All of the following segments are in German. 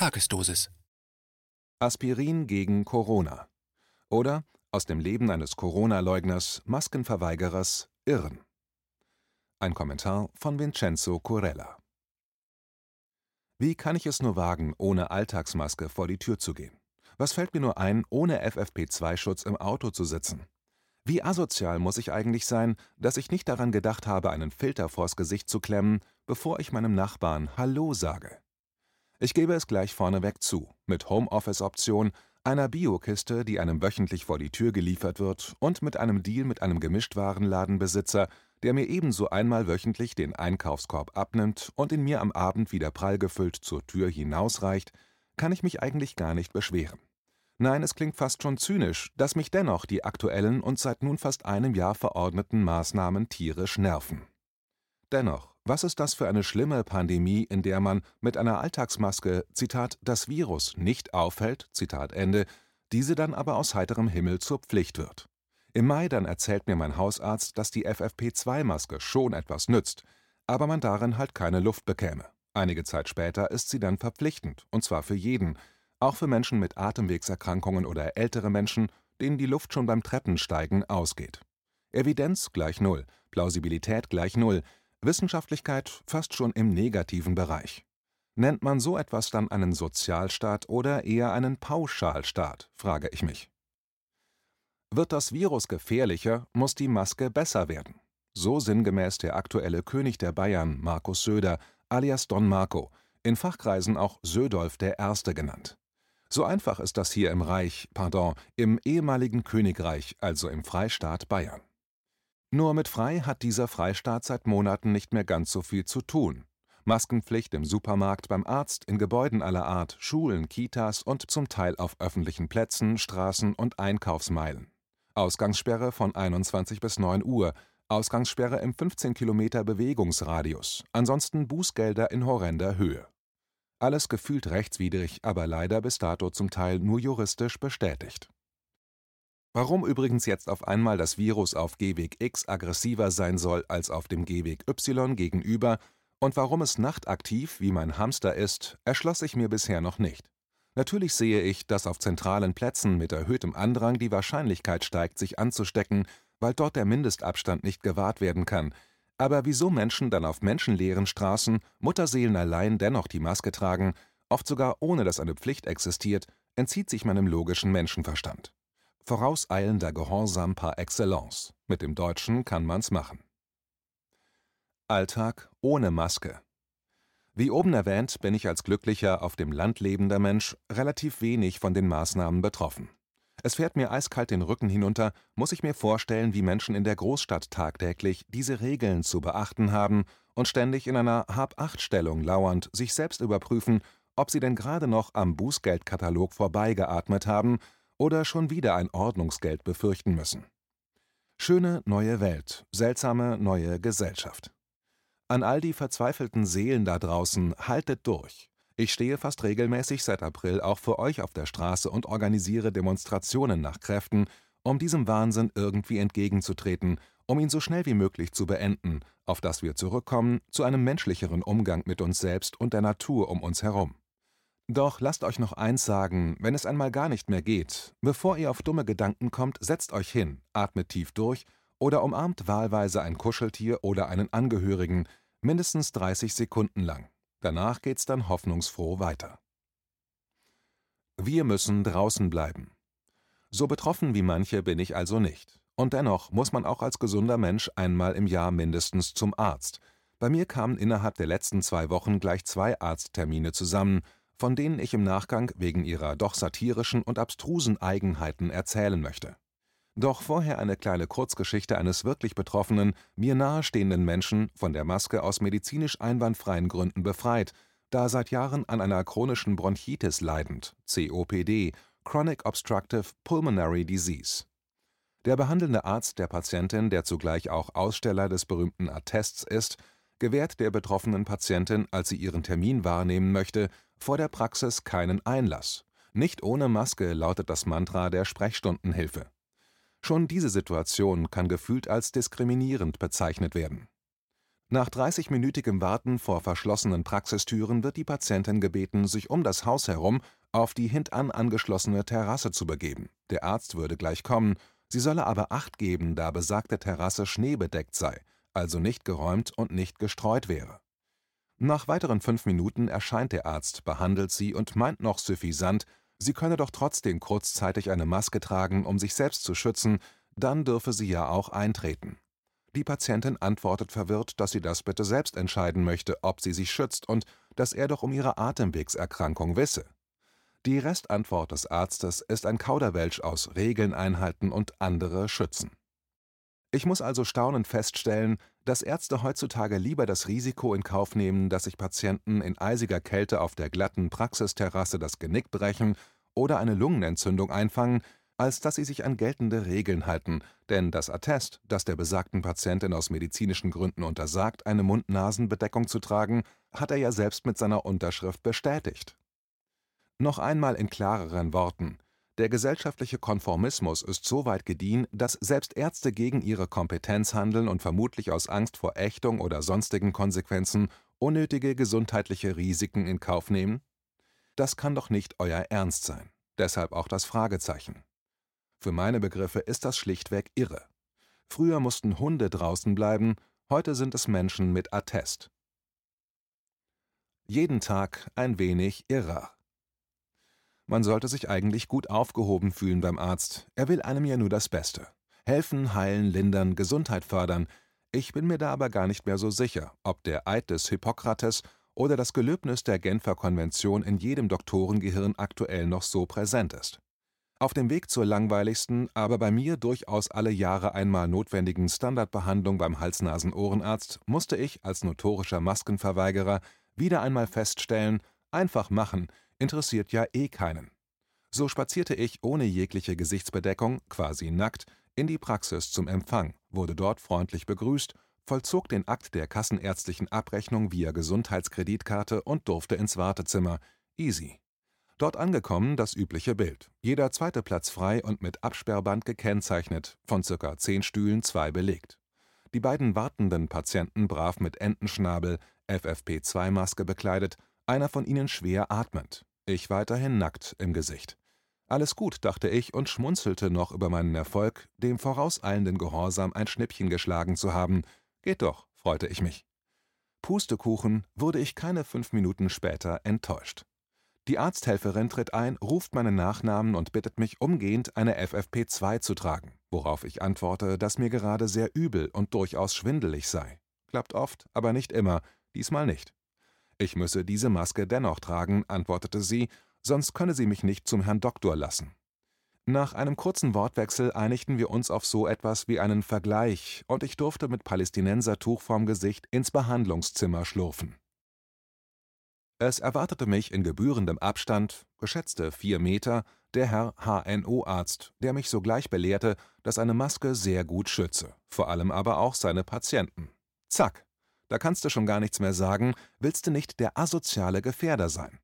Tagesdosis. Aspirin gegen Corona. Oder aus dem Leben eines Corona-Leugners, Maskenverweigerers, Irren. Ein Kommentar von Vincenzo Corella. Wie kann ich es nur wagen, ohne Alltagsmaske vor die Tür zu gehen? Was fällt mir nur ein, ohne FFP2-Schutz im Auto zu sitzen? Wie asozial muss ich eigentlich sein, dass ich nicht daran gedacht habe, einen Filter vors Gesicht zu klemmen, bevor ich meinem Nachbarn Hallo sage? Ich gebe es gleich vorneweg zu, mit Homeoffice-Option, einer Biokiste, die einem wöchentlich vor die Tür geliefert wird, und mit einem Deal mit einem Gemischtwarenladenbesitzer, der mir ebenso einmal wöchentlich den Einkaufskorb abnimmt und ihn mir am Abend wieder prall gefüllt zur Tür hinausreicht, kann ich mich eigentlich gar nicht beschweren. Nein, es klingt fast schon zynisch, dass mich dennoch die aktuellen und seit nun fast einem Jahr verordneten Maßnahmen tierisch nerven. Dennoch, was ist das für eine schlimme Pandemie, in der man mit einer Alltagsmaske, Zitat, das Virus nicht auffällt, Zitat Ende, diese dann aber aus heiterem Himmel zur Pflicht wird. Im Mai dann erzählt mir mein Hausarzt, dass die FFP2-Maske schon etwas nützt, aber man darin halt keine Luft bekäme. Einige Zeit später ist sie dann verpflichtend, und zwar für jeden, auch für Menschen mit Atemwegserkrankungen oder ältere Menschen, denen die Luft schon beim Treppensteigen ausgeht. Evidenz gleich Null, Plausibilität gleich Null, Wissenschaftlichkeit fast schon im negativen Bereich. Nennt man so etwas dann einen Sozialstaat oder eher einen Pauschalstaat, frage ich mich. Wird das Virus gefährlicher, muss die Maske besser werden. So sinngemäß der aktuelle König der Bayern, Markus Söder, alias Don Marco, in Fachkreisen auch Södolf der Erste genannt. So einfach ist das hier im Reich, pardon, im ehemaligen Königreich, also im Freistaat Bayern. Nur mit Frei hat dieser Freistaat seit Monaten nicht mehr ganz so viel zu tun. Maskenpflicht im Supermarkt, beim Arzt, in Gebäuden aller Art, Schulen, Kitas und zum Teil auf öffentlichen Plätzen, Straßen und Einkaufsmeilen. Ausgangssperre von 21 bis 9 Uhr, Ausgangssperre im 15 Kilometer Bewegungsradius, ansonsten Bußgelder in horrender Höhe. Alles gefühlt rechtswidrig, aber leider bis dato zum Teil nur juristisch bestätigt. Warum übrigens jetzt auf einmal das Virus auf Gehweg X aggressiver sein soll als auf dem Gehweg Y gegenüber und warum es nachtaktiv wie mein Hamster ist, erschloss sich mir bisher noch nicht. Natürlich sehe ich, dass auf zentralen Plätzen mit erhöhtem Andrang die Wahrscheinlichkeit steigt, sich anzustecken, weil dort der Mindestabstand nicht gewahrt werden kann. Aber wieso Menschen dann auf menschenleeren Straßen, Mutterseelen allein dennoch die Maske tragen, oft sogar ohne dass eine Pflicht existiert, entzieht sich meinem logischen Menschenverstand. Vorauseilender Gehorsam par excellence. Mit dem Deutschen kann man's machen. Alltag ohne Maske. Wie oben erwähnt, bin ich als glücklicher, auf dem Land lebender Mensch relativ wenig von den Maßnahmen betroffen. Es fährt mir eiskalt den Rücken hinunter, muss ich mir vorstellen, wie Menschen in der Großstadt tagtäglich diese Regeln zu beachten haben und ständig in einer Hab-Acht-Stellung lauernd sich selbst überprüfen, ob sie denn gerade noch am Bußgeldkatalog vorbeigeatmet haben oder schon wieder ein Ordnungsgeld befürchten müssen. Schöne neue Welt, seltsame neue Gesellschaft. An all die verzweifelten Seelen da draußen, haltet durch. Ich stehe fast regelmäßig seit April auch für euch auf der Straße und organisiere Demonstrationen nach Kräften, um diesem Wahnsinn irgendwie entgegenzutreten, um ihn so schnell wie möglich zu beenden, auf dass wir zurückkommen zu einem menschlicheren Umgang mit uns selbst und der Natur um uns herum. Doch lasst euch noch eins sagen, wenn es einmal gar nicht mehr geht, bevor ihr auf dumme Gedanken kommt, setzt euch hin, atmet tief durch oder umarmt wahlweise ein Kuscheltier oder einen Angehörigen, mindestens 30 Sekunden lang. Danach geht's dann hoffnungsfroh weiter. Wir müssen draußen bleiben. So betroffen wie manche bin ich also nicht. Und dennoch muss man auch als gesunder Mensch einmal im Jahr mindestens zum Arzt. Bei mir kamen innerhalb der letzten zwei Wochen gleich zwei Arzttermine zusammen, von denen ich im Nachgang wegen ihrer doch satirischen und abstrusen Eigenheiten erzählen möchte. Doch vorher eine kleine Kurzgeschichte eines wirklich betroffenen, mir nahestehenden Menschen, von der Maske aus medizinisch einwandfreien Gründen befreit, da seit Jahren an einer chronischen Bronchitis leidend, COPD, Chronic Obstructive Pulmonary Disease. Der behandelnde Arzt der Patientin, der zugleich auch Aussteller des berühmten Attests ist, gewährt der betroffenen Patientin, als sie ihren Termin wahrnehmen möchte, vor der Praxis keinen Einlass. Nicht ohne Maske lautet das Mantra der Sprechstundenhilfe. Schon diese Situation kann gefühlt als diskriminierend bezeichnet werden. Nach 30-minütigem Warten vor verschlossenen Praxistüren wird die Patientin gebeten, sich um das Haus herum auf die hintan angeschlossene Terrasse zu begeben. Der Arzt würde gleich kommen, sie solle aber Acht geben, da besagte Terrasse schneebedeckt sei, also nicht geräumt und nicht gestreut wäre. Nach weiteren fünf Minuten erscheint der Arzt, behandelt sie und meint noch suffisant, sie könne doch trotzdem kurzzeitig eine Maske tragen, um sich selbst zu schützen, dann dürfe sie ja auch eintreten. Die Patientin antwortet verwirrt, dass sie das bitte selbst entscheiden möchte, ob sie sich schützt und dass er doch um ihre Atemwegserkrankung wisse. Die Restantwort des Arztes ist ein Kauderwelsch aus Regeln einhalten und andere schützen. Ich muss also staunend feststellen, dass Ärzte heutzutage lieber das Risiko in Kauf nehmen, dass sich Patienten in eisiger Kälte auf der glatten Praxisterrasse das Genick brechen oder eine Lungenentzündung einfangen, als dass sie sich an geltende Regeln halten, denn das Attest, das der besagten Patientin aus medizinischen Gründen untersagt, eine Mund-Nasen-Bedeckung zu tragen, hat er ja selbst mit seiner Unterschrift bestätigt. Noch einmal in klareren Worten: Der gesellschaftliche Konformismus ist so weit gediehen, dass selbst Ärzte gegen ihre Kompetenz handeln und vermutlich aus Angst vor Ächtung oder sonstigen Konsequenzen unnötige gesundheitliche Risiken in Kauf nehmen? Das kann doch nicht euer Ernst sein. Deshalb auch das Fragezeichen. Für meine Begriffe ist das schlichtweg irre. Früher mussten Hunde draußen bleiben, heute sind es Menschen mit Attest. Jeden Tag ein wenig irrer. Man sollte sich eigentlich gut aufgehoben fühlen beim Arzt. Er will einem ja nur das Beste. Helfen, heilen, lindern, Gesundheit fördern. Ich bin mir da aber gar nicht mehr so sicher, ob der Eid des Hippokrates oder das Gelöbnis der Genfer Konvention in jedem Doktorengehirn aktuell noch so präsent ist. Auf dem Weg zur langweiligsten, aber bei mir durchaus alle Jahre einmal notwendigen Standardbehandlung beim Hals-Nasen-Ohrenarzt musste ich als notorischer Maskenverweigerer wieder einmal feststellen: Einfach machen interessiert ja eh keinen. So spazierte ich ohne jegliche Gesichtsbedeckung, quasi nackt, in die Praxis zum Empfang, wurde dort freundlich begrüßt, vollzog den Akt der kassenärztlichen Abrechnung via Gesundheitskreditkarte und durfte ins Wartezimmer. Easy. Dort angekommen das übliche Bild: Jeder zweite Platz frei und mit Absperrband gekennzeichnet, von circa zehn Stühlen zwei belegt. Die beiden wartenden Patienten brav mit Entenschnabel, FFP2-Maske bekleidet, einer von ihnen schwer atmend, ich weiterhin nackt im Gesicht. Alles gut, dachte ich und schmunzelte noch über meinen Erfolg, dem vorauseilenden Gehorsam ein Schnippchen geschlagen zu haben. Geht doch, freute ich mich. Pustekuchen wurde ich keine fünf Minuten später enttäuscht. Die Arzthelferin tritt ein, ruft meinen Nachnamen und bittet mich umgehend, eine FFP2 zu tragen, worauf ich antworte, dass mir gerade sehr übel und durchaus schwindelig sei. Klappt oft, aber nicht immer, diesmal nicht. Ich müsse diese Maske dennoch tragen, antwortete sie, sonst könne sie mich nicht zum Herrn Doktor lassen. Nach einem kurzen Wortwechsel einigten wir uns auf so etwas wie einen Vergleich, und ich durfte mit Palästinensertuch vorm Gesicht ins Behandlungszimmer schlurfen. Es erwartete mich in gebührendem Abstand, geschätzte vier Meter, der Herr HNO-Arzt, der mich sogleich belehrte, dass eine Maske sehr gut schütze, vor allem aber auch seine Patienten. Zack, da kannst du schon gar nichts mehr sagen, willst du nicht der asoziale Gefährder sein.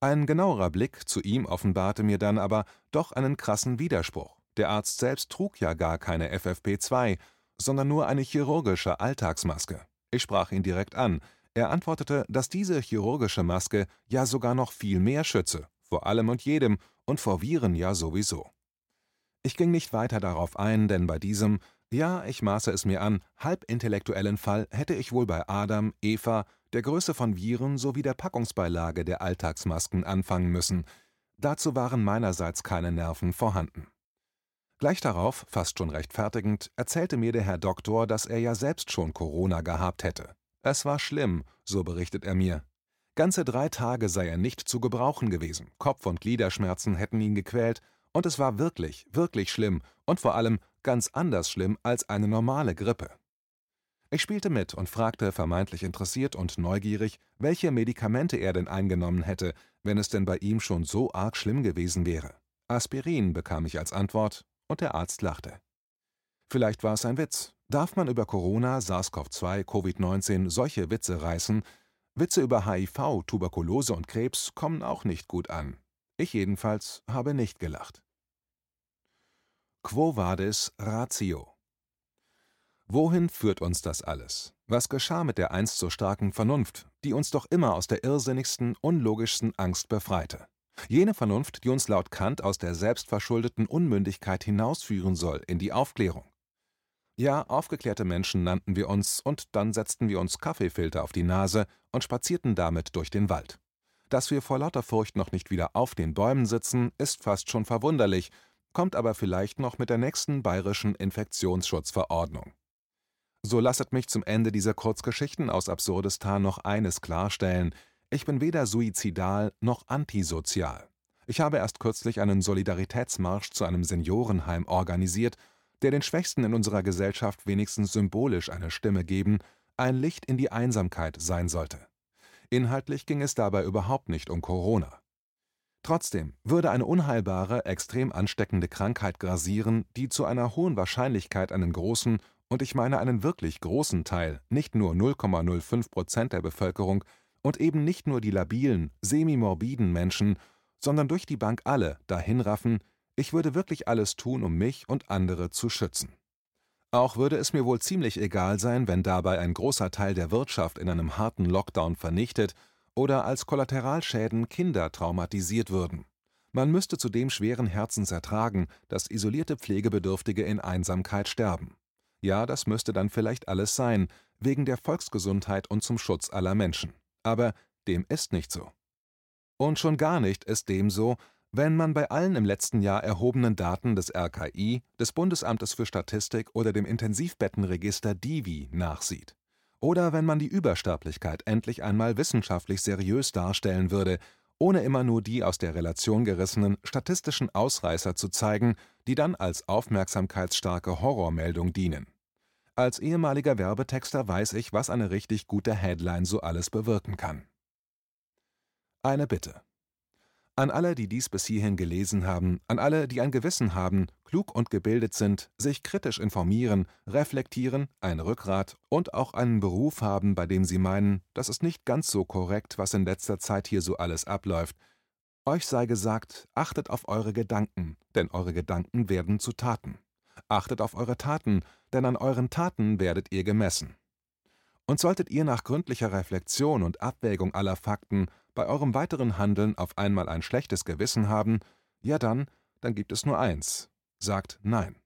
Ein genauerer Blick zu ihm offenbarte mir dann aber doch einen krassen Widerspruch. Der Arzt selbst trug ja gar keine FFP2, sondern nur eine chirurgische Alltagsmaske. Ich sprach ihn direkt an, er antwortete, dass diese chirurgische Maske ja sogar noch viel mehr schütze, vor allem und jedem und vor Viren ja sowieso. Ich ging nicht weiter darauf ein, denn bei diesem, ja, ich maße es mir an, halbintellektuellen Fall hätte ich wohl bei Adam, Eva, der Größe von Viren sowie der Packungsbeilage der Alltagsmasken anfangen müssen. Dazu waren meinerseits keine Nerven vorhanden. Gleich darauf, fast schon rechtfertigend, erzählte mir der Herr Doktor, dass er ja selbst schon Corona gehabt hätte. Es war schlimm, so berichtet er mir. Ganze drei Tage sei er nicht zu gebrauchen gewesen, Kopf- und Gliederschmerzen hätten ihn gequält, und es war wirklich, wirklich schlimm und vor allem ganz anders schlimm als eine normale Grippe. Ich spielte mit und fragte vermeintlich interessiert und neugierig, welche Medikamente er denn eingenommen hätte, wenn es denn bei ihm schon so arg schlimm gewesen wäre. Aspirin bekam ich als Antwort, und der Arzt lachte. Vielleicht war es ein Witz. Darf man über Corona, SARS-CoV-2, Covid-19 solche Witze reißen? Witze über HIV, Tuberkulose und Krebs kommen auch nicht gut an. Ich jedenfalls habe nicht gelacht. Quo vadis ratio? Wohin führt uns das alles? Was geschah mit der einst so starken Vernunft, die uns doch immer aus der irrsinnigsten, unlogischsten Angst befreite? Jene Vernunft, die uns laut Kant aus der selbstverschuldeten Unmündigkeit hinausführen soll in die Aufklärung. Ja, aufgeklärte Menschen nannten wir uns, und dann setzten wir uns Kaffeefilter auf die Nase und spazierten damit durch den Wald. Dass wir vor lauter Furcht noch nicht wieder auf den Bäumen sitzen, ist fast schon verwunderlich, kommt aber vielleicht noch mit der nächsten bayerischen Infektionsschutzverordnung. So lasset mich zum Ende dieser Kurzgeschichten aus Absurdistan noch eines klarstellen: Ich bin weder suizidal noch antisozial. Ich habe erst kürzlich einen Solidaritätsmarsch zu einem Seniorenheim organisiert, der den Schwächsten in unserer Gesellschaft wenigstens symbolisch eine Stimme geben, ein Licht in die Einsamkeit sein sollte. Inhaltlich ging es dabei überhaupt nicht um Corona. Trotzdem würde eine unheilbare, extrem ansteckende Krankheit grasieren, die zu einer hohen Wahrscheinlichkeit einen großen, und ich meine einen wirklich großen Teil, nicht nur 0,05 Prozent der Bevölkerung und eben nicht nur die labilen, semimorbiden Menschen, sondern durch die Bank alle dahinraffen, ich würde wirklich alles tun, um mich und andere zu schützen. Auch würde es mir wohl ziemlich egal sein, wenn dabei ein großer Teil der Wirtschaft in einem harten Lockdown vernichtet oder als Kollateralschäden Kinder traumatisiert würden. Man müsste zudem schweren Herzens ertragen, dass isolierte Pflegebedürftige in Einsamkeit sterben. Ja, das müsste dann vielleicht alles sein, wegen der Volksgesundheit und zum Schutz aller Menschen. Aber dem ist nicht so. Und schon gar nicht ist dem so, wenn man bei allen im letzten Jahr erhobenen Daten des RKI, des Bundesamtes für Statistik oder dem Intensivbettenregister DIVI nachsieht. Oder wenn man die Übersterblichkeit endlich einmal wissenschaftlich seriös darstellen würde, ohne immer nur die aus der Relation gerissenen statistischen Ausreißer zu zeigen, die dann als aufmerksamkeitsstarke Horrormeldung dienen. Als ehemaliger Werbetexter weiß ich, was eine richtig gute Headline so alles bewirken kann. Eine Bitte. An alle, die dies bis hierhin gelesen haben, an alle, die ein Gewissen haben, klug und gebildet sind, sich kritisch informieren, reflektieren, ein Rückgrat und auch einen Beruf haben, bei dem sie meinen, das ist nicht ganz so korrekt, was in letzter Zeit hier so alles abläuft. Euch sei gesagt, achtet auf eure Gedanken, denn eure Gedanken werden zu Taten. Achtet auf eure Taten, denn an euren Taten werdet ihr gemessen. Und solltet ihr nach gründlicher Reflexion und Abwägung aller Fakten bei eurem weiteren Handeln auf einmal ein schlechtes Gewissen haben, ja dann, dann gibt es nur eins. Sagt Nein.